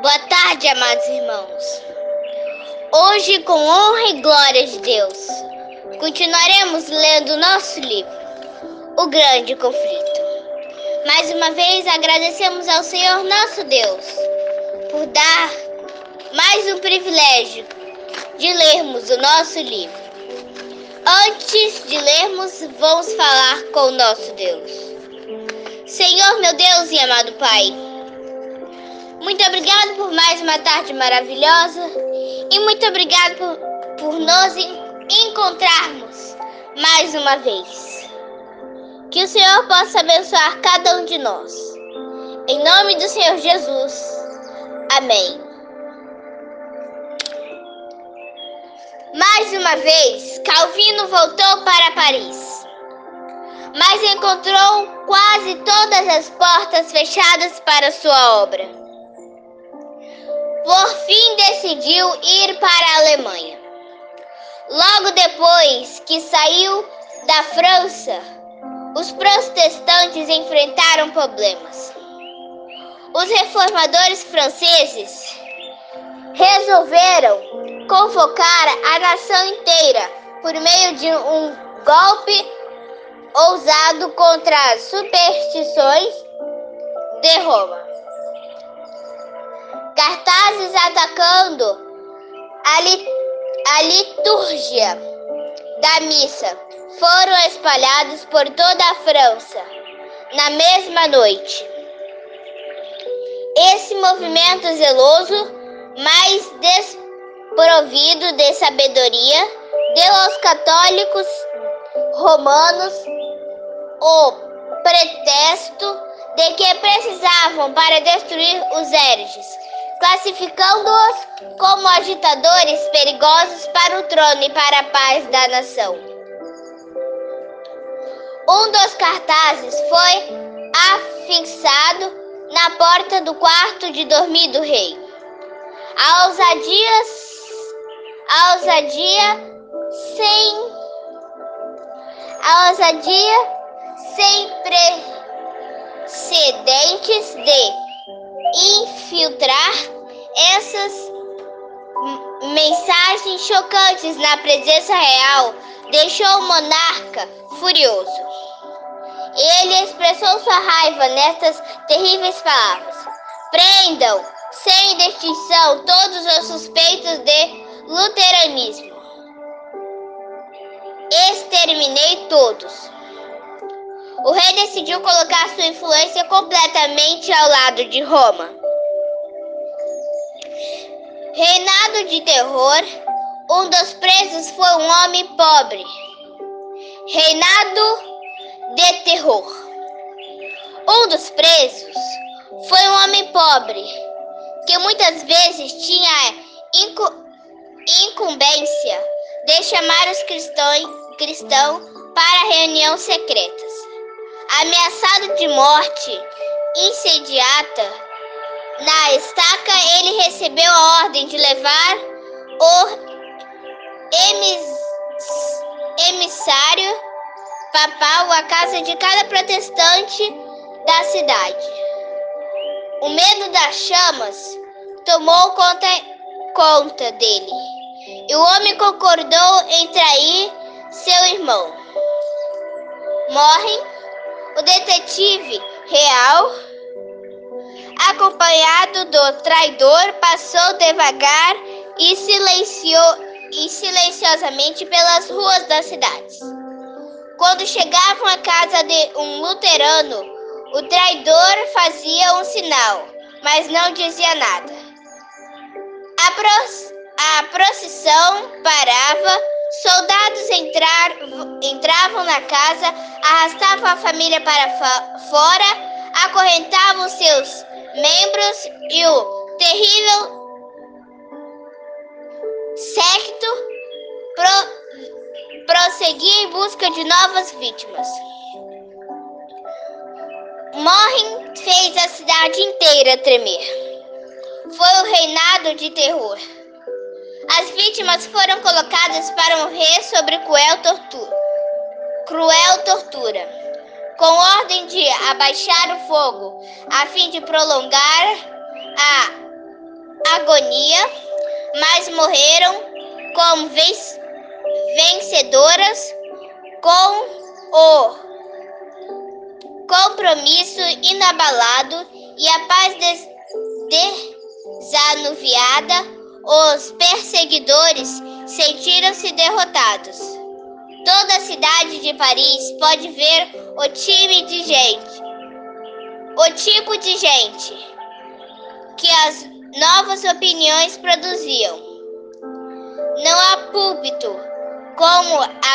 Boa tarde, amados irmãos. Hoje, com honra e glória de Deus, continuaremos lendo nosso livro, O Grande Conflito. Mais uma vez agradecemos ao Senhor nosso Deus por dar mais um privilégio de lermos o nosso livro. Antes de lermos, vamos falar com o nosso Deus. Senhor, meu Deus e amado Pai, muito obrigado por mais uma tarde maravilhosa e muito obrigado por, por nos encontrarmos mais uma vez. Que o Senhor possa abençoar cada um de nós. Em nome do Senhor Jesus. Amém. Mais uma vez, Calvino voltou para Paris, mas encontrou quase todas as portas fechadas para sua obra por fim decidiu ir para a Alemanha. Logo depois que saiu da França, os protestantes enfrentaram problemas. Os reformadores franceses resolveram convocar a nação inteira por meio de um golpe ousado contra as superstições de Roma cartazes atacando a, li, a liturgia da missa foram espalhados por toda a França na mesma noite. Esse movimento zeloso, mas desprovido de sabedoria, deu aos católicos romanos o pretexto de que precisavam para destruir os hereges classificando-os como agitadores perigosos para o trono e para a paz da nação. Um dos cartazes foi afixado na porta do quarto de dormir do rei. A ousadia, a ousadia sem a ousadia sem precedentes de infiltrar essas mensagens chocantes na presença real deixou o monarca furioso. Ele expressou sua raiva nestas terríveis palavras: Prendam, sem distinção, todos os suspeitos de luteranismo. Exterminei todos. O rei decidiu colocar sua influência completamente ao lado de Roma. Reinado de terror, um dos presos foi um homem pobre. Reinado de terror. Um dos presos foi um homem pobre, que muitas vezes tinha incu incumbência de chamar os cristãos, cristãos para reunião secretas ameaçado de morte insediata na estaca, ele recebeu a ordem de levar o emissário papal à casa de cada protestante da cidade. O medo das chamas tomou conta, conta dele, e o homem concordou em trair seu irmão. Morrem o detetive real, acompanhado do traidor, passou devagar e, silenciou, e silenciosamente pelas ruas das cidades. Quando chegavam à casa de um luterano, o traidor fazia um sinal, mas não dizia nada. A, pro, a procissão parava Soldados entrar, entravam na casa, arrastavam a família para fora, acorrentavam seus membros e o terrível secto pro, prosseguia em busca de novas vítimas. Morrem fez a cidade inteira tremer. Foi o reinado de terror. As vítimas foram colocadas para morrer sobre cruel tortura, cruel tortura, com ordem de abaixar o fogo, a fim de prolongar a agonia, mas morreram como vencedoras com o compromisso inabalado e a paz desanuviada, os perseguidores sentiram-se derrotados. Toda a cidade de Paris pode ver o time de gente, o tipo de gente que as novas opiniões produziam. Não há púlpito como a,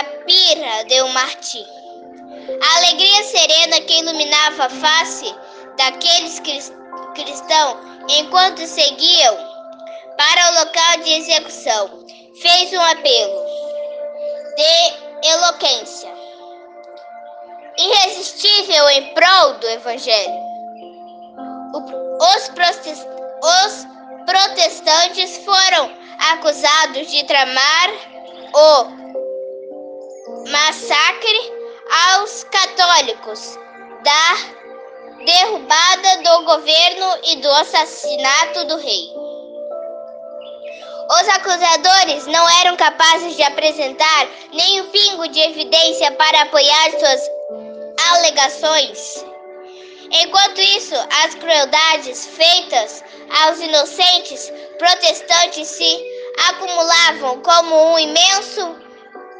a pira de um Martim. A alegria serena que iluminava a face daqueles cristãos enquanto seguiam para o local de execução fez um apelo de eloquência irresistível em prol do Evangelho. Os, os protestantes foram acusados de tramar o massacre aos católicos, da derrubada do governo e do assassinato do rei. Os acusadores não eram capazes de apresentar nem um pingo de evidência para apoiar suas alegações. Enquanto isso, as crueldades feitas aos inocentes protestantes se acumulavam como um imenso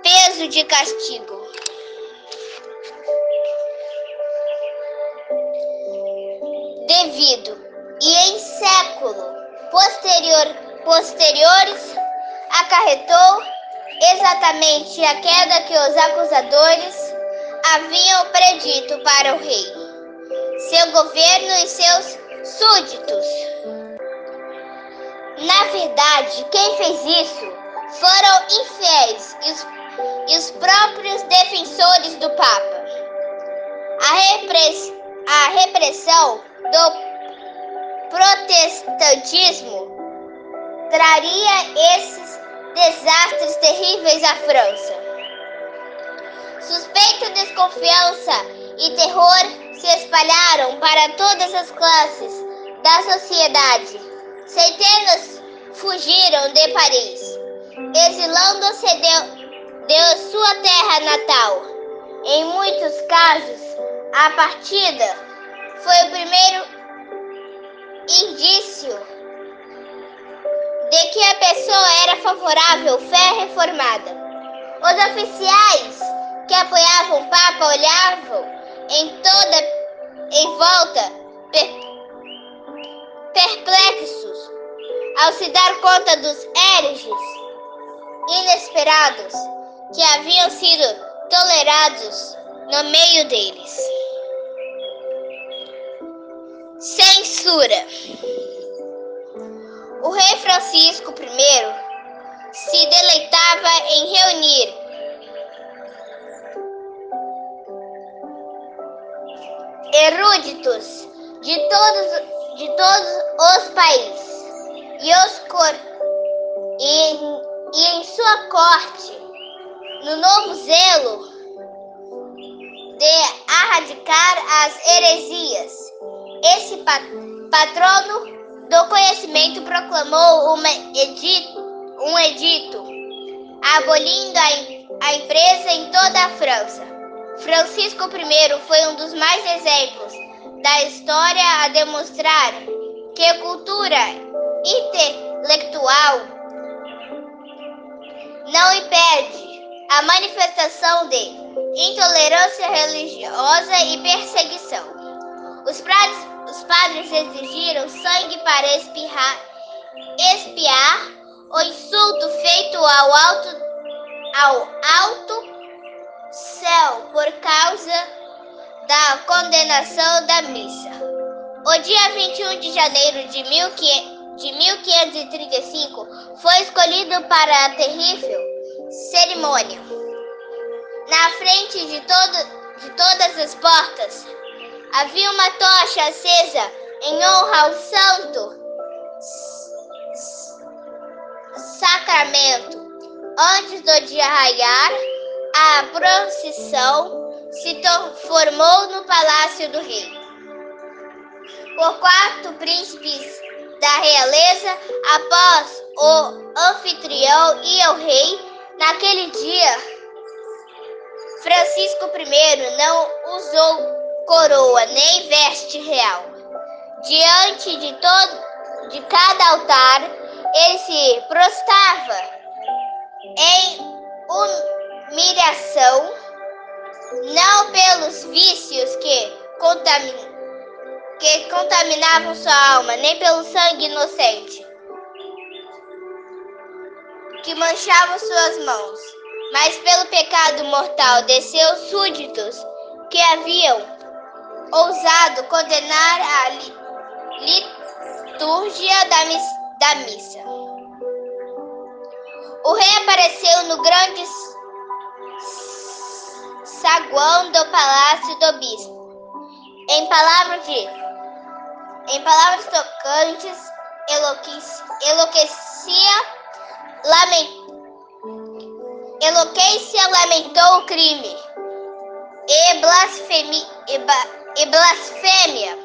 peso de castigo. E em século posterior, posteriores acarretou exatamente a queda que os acusadores haviam predito para o rei, seu governo e seus súditos. Na verdade, quem fez isso foram infiéis e os, e os próprios defensores do Papa. A, a repressão do protestantismo traria esses desastres terríveis à França. Suspeita, desconfiança e terror se espalharam para todas as classes da sociedade. Centenas fugiram de Paris, exilando-se de, de sua terra natal. Em muitos casos, a partida foi o primeiro indício de que a pessoa era favorável fé reformada. Os oficiais que apoiavam o Papa olhavam em toda em volta perplexos ao se dar conta dos hereges inesperados que haviam sido tolerados no meio deles. Censura. O rei Francisco I se deleitava em reunir eruditos de todos, de todos os países e, os cor, e, e em sua corte, no novo zelo de erradicar as heresias. Esse patrono do conhecimento proclamou uma edito, um edito abolindo a, a empresa em toda a França. Francisco I foi um dos mais exemplos da história a demonstrar que a cultura intelectual não impede a manifestação de intolerância religiosa e perseguição. Os padres, os padres exigiram sangue para espirrar, espiar o insulto feito ao alto, ao alto céu por causa da condenação da missa. O dia 21 de janeiro de 1535 foi escolhido para a terrível cerimônia. Na frente de, todo, de todas as portas havia uma tocha acesa em honra ao santo sacramento. Antes do dia raiar, a procissão se formou no palácio do rei. por quatro príncipes da realeza após o anfitrião e o rei. Naquele dia, Francisco I não usou coroa nem veste real. Diante de todo de cada altar, ele se prostrava em humilhação, não pelos vícios que, contamin, que contaminavam sua alma, nem pelo sangue inocente que manchava suas mãos, mas pelo pecado mortal de seus súditos que haviam ousado condenar a liturgia da, da missa. O rei apareceu no grande saguão do palácio do bispo. Em palavras de em palavras tocantes, enlouquecia, lament, enlouquecia, lamentou o crime e blasfemia, e, blasfêmia,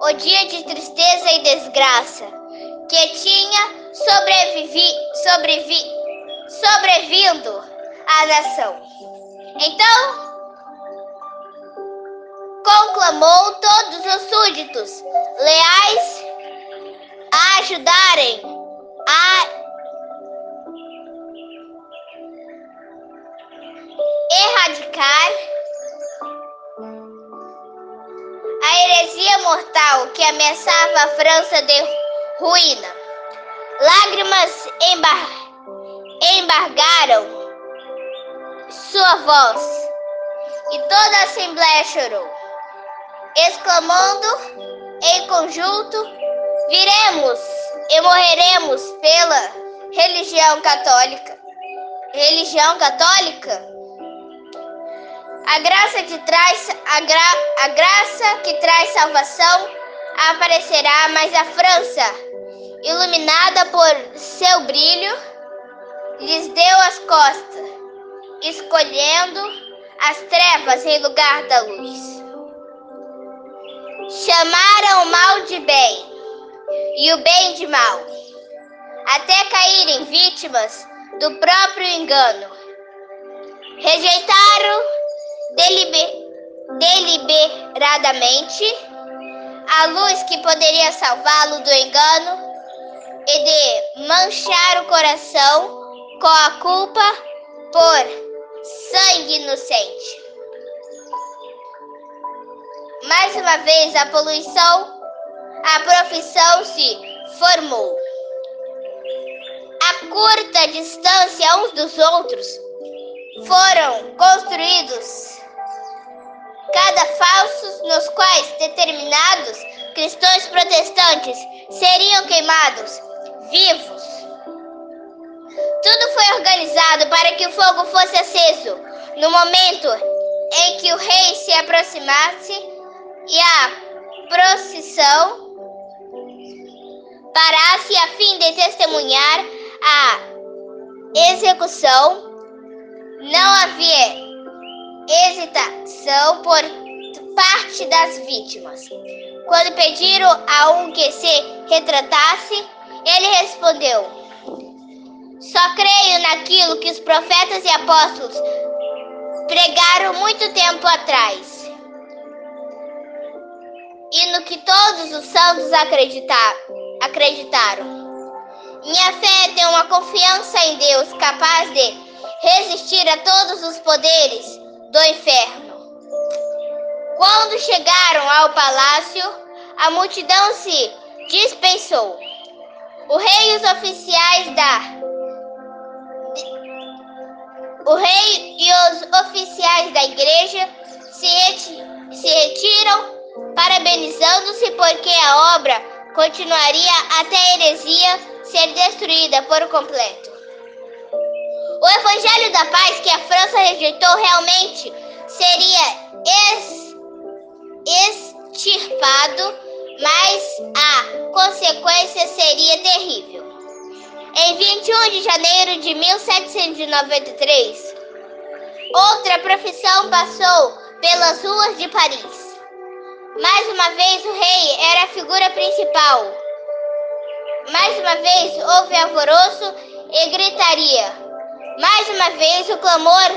o dia de tristeza e desgraça que tinha sobrevivi, sobrevi, sobrevindo à nação. Então conclamou todos os súditos leais a ajudarem a mortal que ameaçava a França de ruína. Lágrimas embar embargaram sua voz e toda a Assembleia chorou, exclamando em conjunto: Viremos e morreremos pela religião católica. Religião católica? A graça que traz a, gra, a graça que traz salvação aparecerá, mas a França, iluminada por seu brilho, lhes deu as costas, escolhendo as trevas em lugar da luz. Chamaram o mal de bem e o bem de mal, até caírem vítimas do próprio engano. Rejeitaram deliberadamente a luz que poderia salvá-lo do engano e de manchar o coração com a culpa por sangue inocente. Mais uma vez a poluição, a profissão se formou. A curta distância uns dos outros foram construídos cada falsos nos quais determinados cristãos protestantes seriam queimados vivos. Tudo foi organizado para que o fogo fosse aceso no momento em que o rei se aproximasse e a procissão parasse a fim de testemunhar a execução. Não havia hesitação por parte das vítimas. Quando pediram a um que se retratasse, ele respondeu: Só creio naquilo que os profetas e apóstolos pregaram muito tempo atrás. E no que todos os santos acreditaram. Minha fé tem uma confiança em Deus capaz de resistir a todos os poderes do inferno. Quando chegaram ao palácio, a multidão se dispensou. O rei e os oficiais da o rei e os oficiais da igreja se, reti se retiram, parabenizando-se porque a obra continuaria até a heresia ser destruída por completo. O evangelho da paz que a França rejeitou realmente seria ex, extirpado, mas a consequência seria terrível. Em 21 de janeiro de 1793, outra profissão passou pelas ruas de Paris. Mais uma vez o rei era a figura principal. Mais uma vez houve alvoroço e gritaria. Mais uma vez o clamor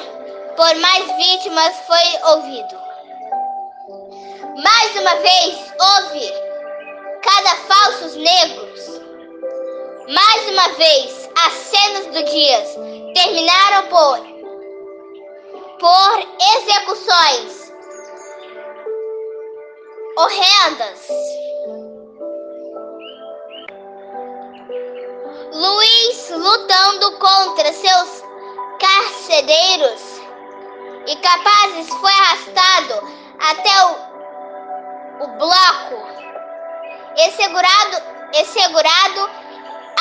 por mais vítimas foi ouvido. Mais uma vez houve cada falsos negros. Mais uma vez as cenas do dia terminaram por por execuções horrendas. Luiz lutando contra seus carcedeiros e capazes foi arrastado até o, o bloco e segurado, e segurado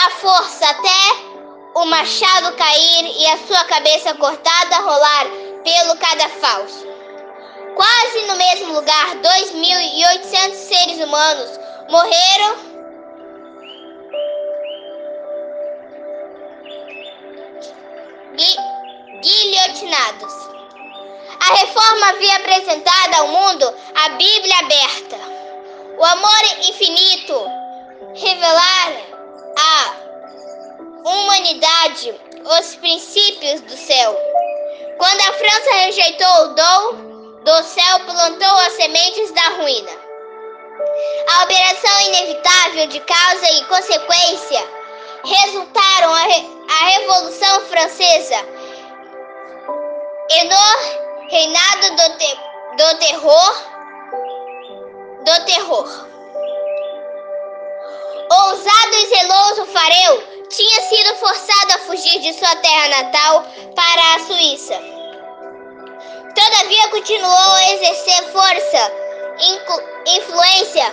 a força até o machado cair e a sua cabeça cortada rolar pelo cadafalso. Quase no mesmo lugar, 2.800 seres humanos morreram A reforma havia apresentado ao mundo a Bíblia aberta, o amor infinito, revelar à humanidade os princípios do céu. Quando a França rejeitou o dom do céu, plantou as sementes da ruína. A operação inevitável de causa e consequência resultaram a, re a Revolução Francesa e no reinado do, te do terror do terror. Ousado e zeloso Farel tinha sido forçado a fugir de sua terra natal para a Suíça. Todavia continuou a exercer força, influência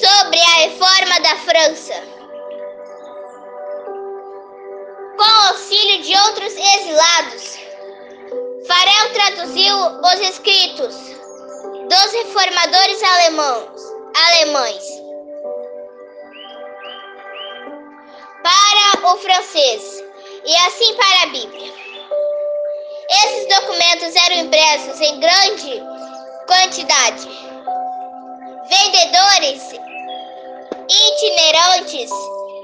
sobre a reforma da França. Com auxílio de outros exilados, Farel traduziu os escritos dos reformadores alemãos, alemães para o francês e assim para a Bíblia. Esses documentos eram impressos em grande quantidade. Vendedores itinerantes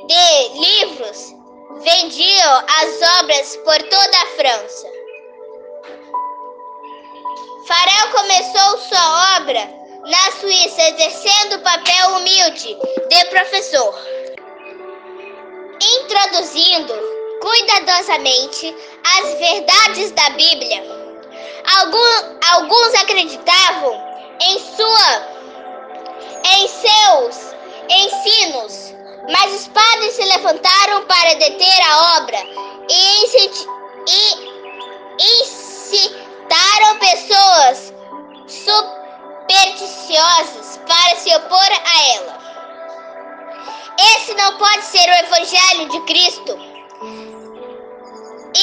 de livros vendiam as obras por toda a França. Farel começou sua obra na Suíça exercendo o papel humilde de professor introduzindo cuidadosamente as verdades da Bíblia. Alguns, alguns acreditavam em sua em seus ensinos, mas os padres se levantaram para deter a obra e, e incitaram pessoas supersticiosas para se opor a ela. Esse não pode ser o Evangelho de Cristo.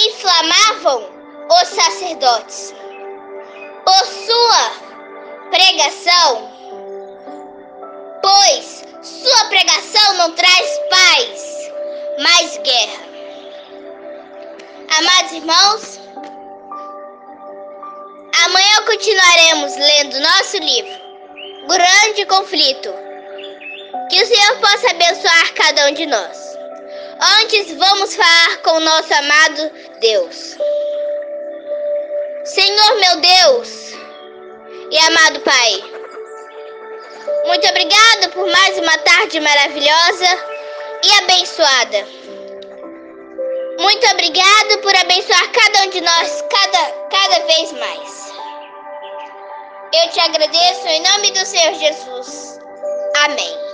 Inflamavam os sacerdotes por sua pregação, pois sua pregação não traz paz, mas guerra. Amados irmãos, amanhã continuaremos lendo nosso livro, Grande Conflito que o Senhor possa abençoar cada um de nós. Antes, vamos falar com o nosso amado Deus. Senhor meu Deus e amado Pai, muito obrigado por mais uma tarde maravilhosa e abençoada. Muito obrigado por abençoar cada um de nós cada, cada vez mais. Eu te agradeço em nome do Senhor Jesus. Amém.